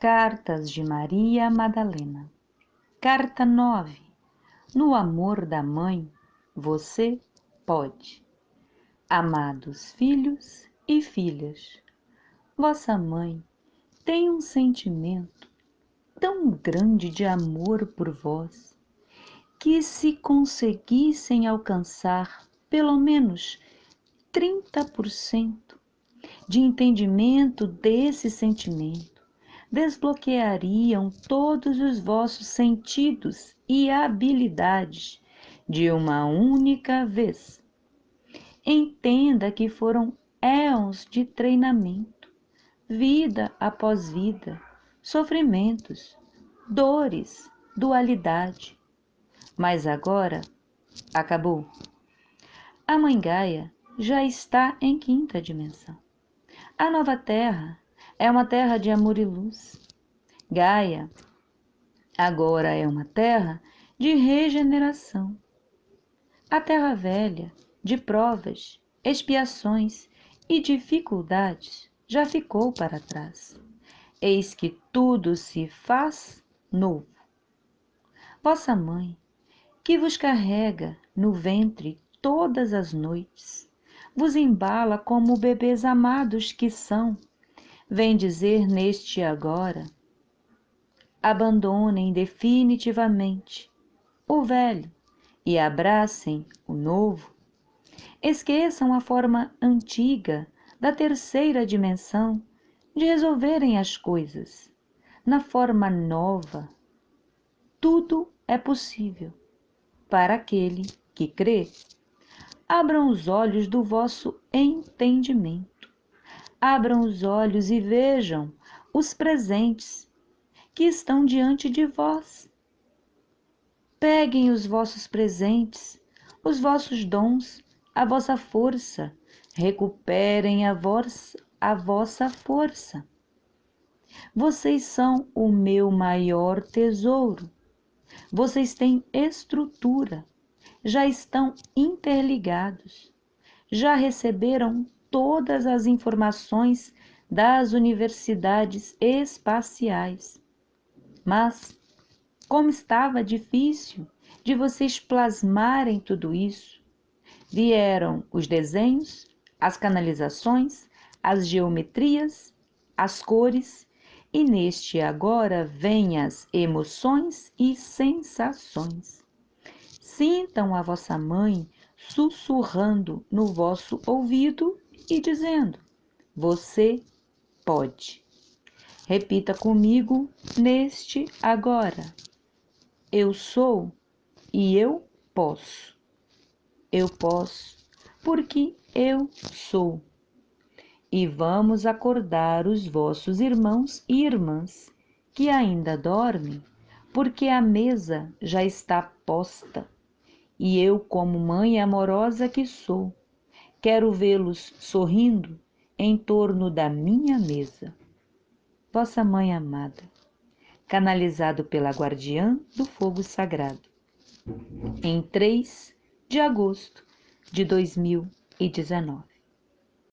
Cartas de Maria Madalena. Carta 9. No amor da mãe, você pode. Amados filhos e filhas, vossa mãe tem um sentimento tão grande de amor por vós que se conseguissem alcançar pelo menos 30% de entendimento desse sentimento, desbloqueariam todos os vossos sentidos e habilidades de uma única vez. Entenda que foram éons de treinamento, vida após vida, sofrimentos, dores, dualidade. Mas agora acabou. A Mãe Gaia já está em quinta dimensão. A nova Terra é uma terra de amor e luz. Gaia agora é uma terra de regeneração. A terra velha, de provas, expiações e dificuldades, já ficou para trás. Eis que tudo se faz novo. Vossa mãe, que vos carrega no ventre todas as noites, vos embala como bebês amados que são, vem dizer neste agora: abandonem definitivamente o velho e abracem o novo. Esqueçam a forma antiga da terceira dimensão de resolverem as coisas. Na forma nova, tudo é possível para aquele que crê abram os olhos do vosso entendimento. Abram os olhos e vejam os presentes que estão diante de vós. Peguem os vossos presentes, os vossos dons, a vossa força, recuperem a, vossa, a vossa força. Vocês são o meu maior tesouro. Vocês têm estrutura, já estão interligados, já receberam todas as informações das universidades espaciais. Mas, como estava difícil de vocês plasmarem tudo isso, vieram os desenhos, as canalizações, as geometrias, as cores, e neste agora vêm as emoções e sensações. Sintam a vossa mãe sussurrando no vosso ouvido e dizendo: Você pode. Repita comigo neste agora. Eu sou e eu posso. Eu posso porque eu sou. E vamos acordar os vossos irmãos e irmãs que ainda dormem, porque a mesa já está posta e eu, como mãe amorosa que sou, quero vê-los sorrindo em torno da minha mesa. Vossa Mãe amada, canalizado pela Guardiã do Fogo Sagrado, em 3 de agosto de 2019.